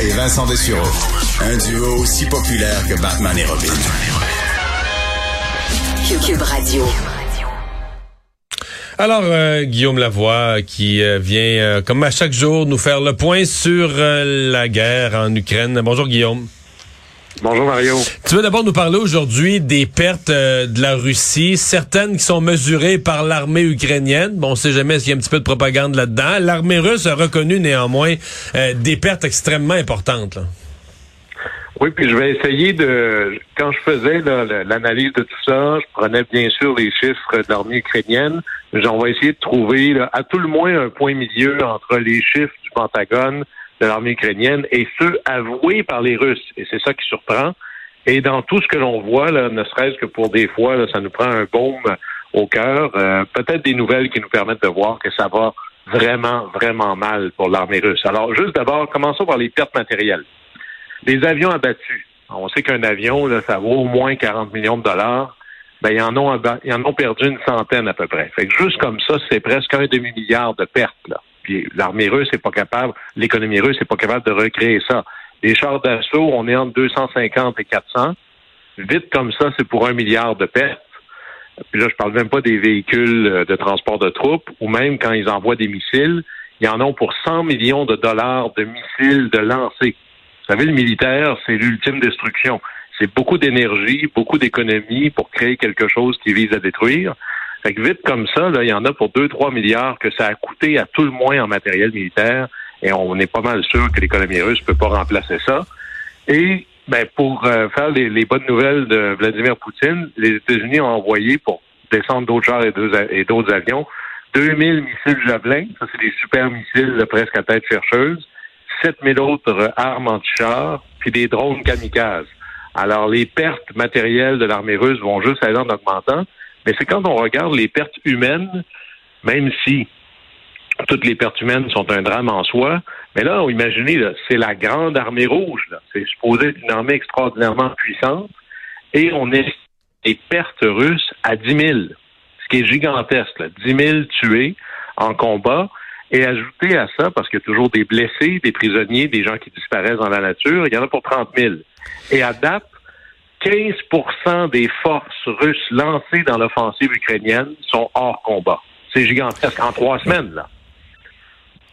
Et Vincent Dessureau. Un duo aussi populaire que Batman et Robin. Cube Radio. Alors, euh, Guillaume Lavoie qui euh, vient, euh, comme à chaque jour, nous faire le point sur euh, la guerre en Ukraine. Bonjour, Guillaume. Bonjour Mario. Tu veux d'abord nous parler aujourd'hui des pertes euh, de la Russie, certaines qui sont mesurées par l'armée ukrainienne. Bon, on sait jamais s'il y a un petit peu de propagande là-dedans. L'armée russe a reconnu néanmoins euh, des pertes extrêmement importantes. là. Oui, puis je vais essayer de, quand je faisais l'analyse de tout ça, je prenais bien sûr les chiffres de l'armée ukrainienne. J'en vais essayer de trouver là, à tout le moins un point milieu entre les chiffres du Pentagone de l'armée ukrainienne et ceux avoués par les Russes. Et c'est ça qui surprend. Et dans tout ce que l'on voit, là, ne serait-ce que pour des fois, là, ça nous prend un baume au cœur. euh, Peut-être des nouvelles qui nous permettent de voir que ça va vraiment, vraiment mal pour l'armée russe. Alors, juste d'abord, commençons par les pertes matérielles. Les avions abattus. On sait qu'un avion, là, ça vaut au moins 40 millions de dollars. Ben, ils en ont, ils en ont perdu une centaine à peu près. Fait que juste comme ça, c'est presque un demi-milliard de pertes, là. Puis l'armée russe n'est pas capable, l'économie russe n'est pas capable de recréer ça. Les chars d'assaut, on est entre 250 et 400. Vite comme ça, c'est pour un milliard de pertes. Puis là, je parle même pas des véhicules euh, de transport de troupes, ou même quand ils envoient des missiles, ils en ont pour 100 millions de dollars de missiles de lancer. Vous savez, le militaire, c'est l'ultime destruction. C'est beaucoup d'énergie, beaucoup d'économie pour créer quelque chose qui vise à détruire. Fait que vite comme ça, là, il y en a pour 2-3 milliards que ça a coûté à tout le moins en matériel militaire. Et on est pas mal sûr que l'économie russe peut pas remplacer ça. Et ben, pour euh, faire les, bonnes nouvelles de Vladimir Poutine, les États-Unis ont envoyé pour descendre d'autres chars et d'autres avions 2000 missiles Javelin, ça c'est des super missiles là, presque à tête chercheuse, 7000 autres armes anti-chars, puis des drones kamikazes. Alors les pertes matérielles de l'armée russe vont juste aller en augmentant, mais c'est quand on regarde les pertes humaines, même si toutes les pertes humaines sont un drame en soi, mais là, imaginez, c'est la grande armée rouge, c'est supposé être une armée extraordinairement puissante, et on est les pertes russes à 10 000, ce qui est gigantesque, là. 10 000 tués en combat, et ajouter à ça, parce qu'il y a toujours des blessés, des prisonniers, des gens qui disparaissent dans la nature, il y en a pour 30 000. Et à date, 15% des forces russes lancées dans l'offensive ukrainienne sont hors combat. C'est gigantesque en trois semaines, là.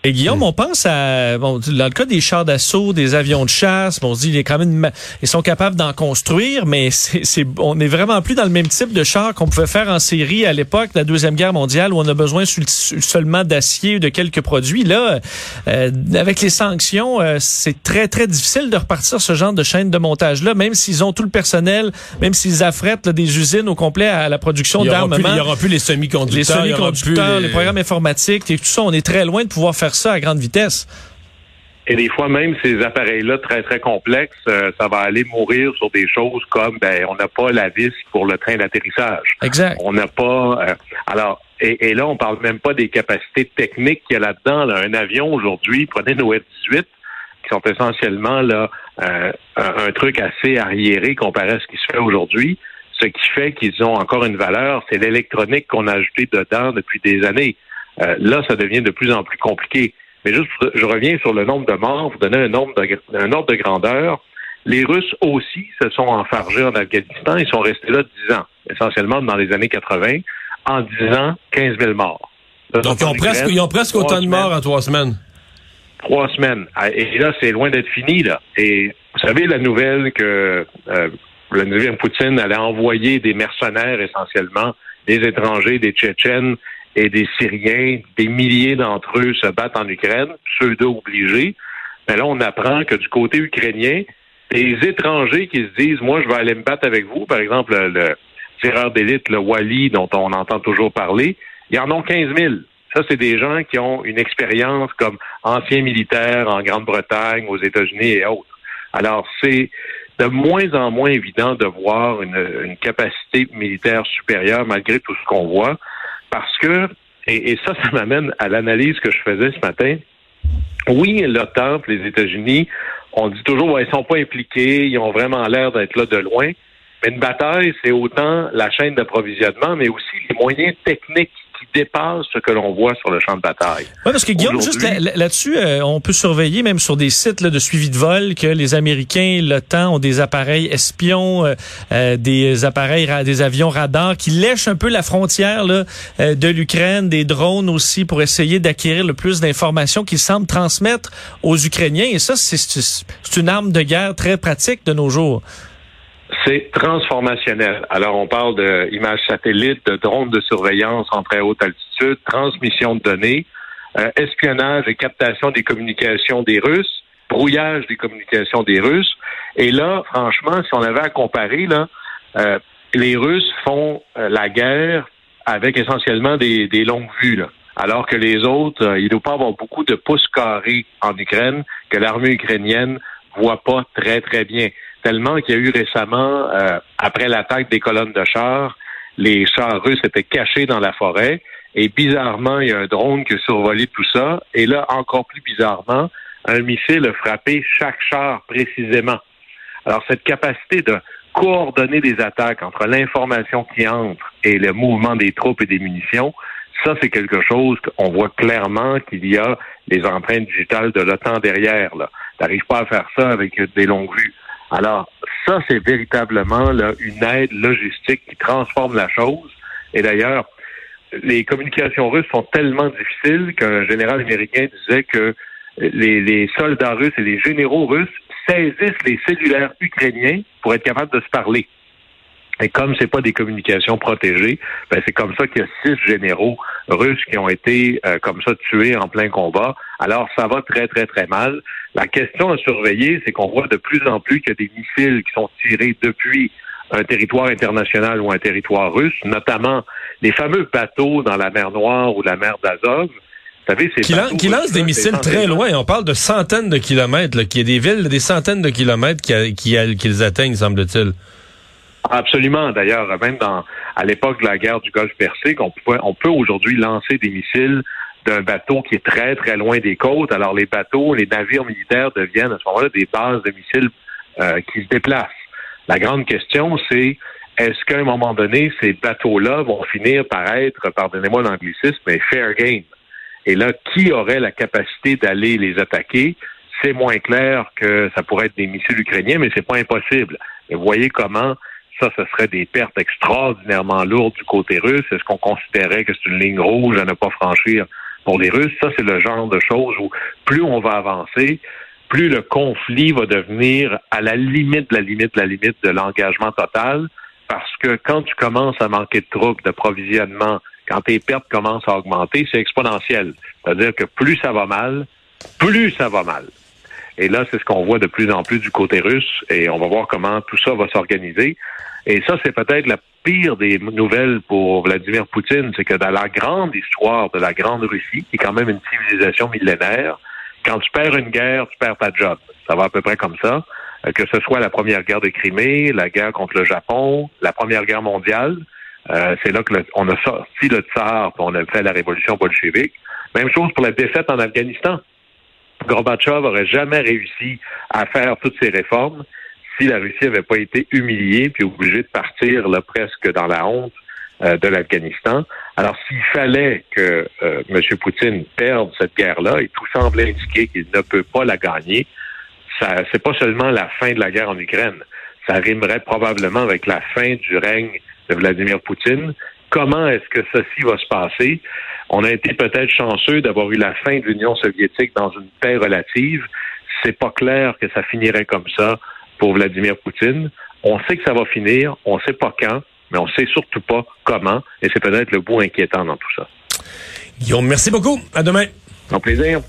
Et Guillaume, on pense à bon dans le cas des chars d'assaut, des avions de chasse, bon, on se dit il est quand même ils sont capables d'en construire, mais c'est on est vraiment plus dans le même type de char qu'on pouvait faire en série à l'époque de la deuxième guerre mondiale où on a besoin seulement d'acier ou de quelques produits. Là, euh, avec les sanctions, euh, c'est très très difficile de repartir ce genre de chaîne de montage là, même s'ils ont tout le personnel, même s'ils affrètent là, des usines au complet à la production Il y aura plus- d'armement il y aura plus les semi-conducteurs. les semi-conducteurs, les... programmes informatiques, et tout ça, on est très loin de pouvoir faire ça à grande vitesse. Et des fois, même ces appareils-là très, très complexes, euh, ça va aller mourir sur des choses comme, ben, on n'a pas la vis pour le train d'atterrissage. Exact. On n'a pas... euh, alors, et, et là, on parle même pas des capacités techniques qu'il y a là-dedans. là. Un avion, aujourd'hui, prenez nos F-18, qui sont essentiellement là euh, un, un truc assez arriéré comparé à ce qui se fait aujourd'hui. Ce qui fait qu'ils ont encore une valeur, c'est l'électronique qu'on a ajoutée dedans depuis des années. Euh, là, ça devient de plus en plus compliqué. Mais juste, je reviens sur le nombre de morts, vous donnez un, nombre de, un ordre de grandeur. Les Russes aussi se sont enfargés en Afghanistan. Ils sont restés là 10 ans, essentiellement dans les années 80. En 10 ans, 15 000 morts. Là, Donc, ils ont presque, ils ont presque autant de morts en trois semaines. Trois semaines. Ah, et là, c'est loin d'être fini, là. Et vous savez, la nouvelle que euh, Vladimir Poutine allait envoyer des mercenaires essentiellement, des étrangers, des Tchétchènes et des Syriens, des milliers d'entre eux se battent en Ukraine, pseudo obligés. Mais là, on apprend que du côté ukrainien, des étrangers qui se disent, moi, je vais aller me battre avec vous, par exemple, le, tireur d'élite, le Wally, dont on entend toujours parler, il y en ont 15 000. Ça, c'est des gens qui ont une expérience comme anciens militaires en Grande-Bretagne, aux États-Unis et autres. Alors, c'est de moins en moins évident de voir une, capacité militaire supérieure malgré tout ce qu'on voit, parce que, et, ça, ça m'amène à l'analyse que je faisais ce matin. Oui, l'OTAN, les États-Unis, on dit toujours, ouais, ils sont pas impliqués, ils ont vraiment l'air d'être là de loin. Mais une bataille, c'est autant la chaîne d'approvisionnement, mais aussi les moyens techniques dépasse ce que l'on voit sur le champ de bataille. Oui, parce que Guillaume, juste là-dessus, euh, on peut surveiller même sur des sites de suivi de vol que les Américains, l'OTAN ont des appareils espions, euh, euh, des appareils, des avions radars qui lèchent un peu la frontière de l'Ukraine, des drones aussi pour essayer d'acquérir le plus d'informations qu'ils semblent transmettre aux Ukrainiens. Et ça, c'est une arme de guerre très pratique de nos jours. C'est transformationnel. Alors, on parle d'images satellites, de drones de surveillance en très haute altitude, transmission de données, euh, espionnage et captation des communications des Russes, brouillage des communications des Russes. Et là, franchement, si on avait à comparer, là, euh, les Russes font euh, la guerre avec essentiellement des, longues vues. Alors que les autres, il ne doit pas avoir beaucoup de pouces carrés en Ukraine que l'armée ukrainienne voit pas très, très bien tellement qu'il y a eu récemment, euh, après l'attaque des colonnes de chars, les chars russes étaient cachés dans la forêt. Et bizarrement, il y a un drone qui a survolé tout ça. Et là, encore plus bizarrement, un missile a frappé chaque char précisément. Alors, cette capacité de coordonner des attaques entre l'information qui entre et le mouvement des troupes et des munitions, ça, c'est quelque chose qu'on voit clairement qu'il y a les empreintes digitales de l'OTAN derrière. Tu n'arrives pas à faire ça avec des longues vues. Alors, ça, c'est véritablement une aide logistique qui transforme la chose. Et d'ailleurs, les communications russes sont tellement difficiles qu'un général américain disait que les, soldats russes et les généraux russes saisissent les cellulaires ukrainiens pour être capables de se parler. Et comme c'est pas des communications protégées, ben c'est comme ça qu'il y a six généraux russes qui ont été euh, comme ça tués en plein combat. Alors ça va très très très mal. La question à surveiller, c'est qu'on voit de plus en plus qu'il y a des missiles qui sont tirés depuis un territoire international ou un territoire russe, notamment les fameux bateaux dans la mer Noire ou la mer d'Azov. Vous savez, qui, qui lancent des missiles très loin. On parle de centaines de kilomètres, qui y a des villes, des centaines de kilomètres qu'ils qui, atteignent, semble-t-il. Absolument. D'ailleurs, même dans à l'époque de la guerre du Golfe Persique, on, on peut aujourd'hui lancer des missiles d'un bateau qui est très, très loin des côtes. Alors, les bateaux, les navires militaires deviennent à ce moment-là des bases de missiles euh, qui se déplacent. La grande question, c'est est-ce qu'à un moment donné, ces bateaux-là vont finir par être, pardonnez-moi l'anglicisme, mais fair game? Et là, qui aurait la capacité d'aller les attaquer? C'est moins clair que ça pourrait être des missiles ukrainiens, mais c'est pas impossible. vous voyez comment ça, ce serait des pertes extraordinairement lourdes du côté russe. Est-ce qu'on considérait que c'est une ligne rouge à ne pas franchir pour les Russes? Ça, c'est le genre de choses où plus on va avancer, plus le conflit va devenir à la limite la limite la limite de l'engagement total. Parce que quand tu commences à manquer de troupes, de provisionnement, quand tes pertes commencent à augmenter, c'est exponentiel. C'est-à-dire que plus ça va mal, plus ça va mal. Et là, c'est ce qu'on voit de plus en plus du côté russe et on va voir comment tout ça va s'organiser. Et ça, c'est peut-être la pire des nouvelles pour Vladimir Poutine, c'est que dans la grande histoire de la Grande Russie, qui est quand même une civilisation millénaire, quand tu perds une guerre, tu perds ta job. Ça va à peu près comme ça. Euh, que ce soit la première guerre de Crimée, la guerre contre le Japon, la première guerre mondiale, euh, c'est là que on a sorti le tsar, on a fait la révolution bolchevique. Même chose pour la défaite en Afghanistan. Gorbatchev aurait jamais réussi à faire toutes ces réformes si la Russie n'avait pas été humiliée puis obligée de partir là, presque dans la honte euh, de l'Afghanistan. Alors, s'il fallait que euh, M. Poutine perde cette guerre-là, et tout semble indiquer qu'il ne peut pas la gagner, ça c'est pas seulement la fin de la guerre en Ukraine, ça rimerait probablement avec la fin du règne de Vladimir Poutine. Comment est-ce que ceci va se passer? On a été peut-être chanceux d'avoir eu la fin de l'Union soviétique dans une paix relative. C'est pas clair que ça finirait comme ça pour Vladimir Poutine. On sait que ça va finir, on sait pas quand, mais on sait surtout pas comment, et c'est peut-être le bout inquiétant dans tout ça. Guillaume, merci beaucoup. À demain. Un plaisir.